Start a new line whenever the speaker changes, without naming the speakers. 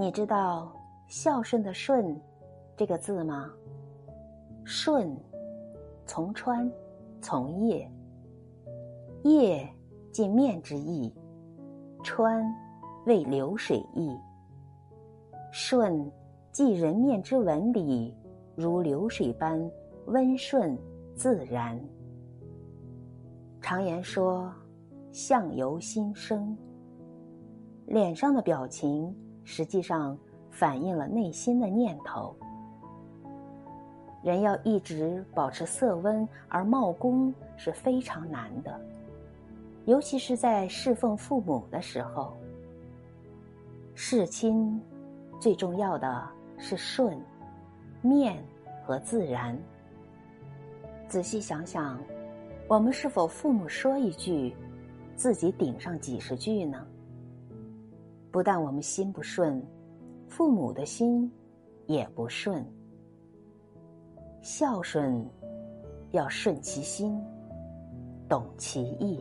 你知道孝顺的“顺”这个字吗？顺，从川，从业，业即面之意，川为流水意，顺即人面之纹理，如流水般温顺自然。常言说，相由心生，脸上的表情实际上反映了内心的念头。人要一直保持色温而茂功是非常难的，尤其是在侍奉父母的时候。侍亲最重要的是顺、面和自然。仔细想想，我们是否父母说一句，自己顶上几十句呢？不但我们心不顺，父母的心也不顺。孝顺，要顺其心，懂其意。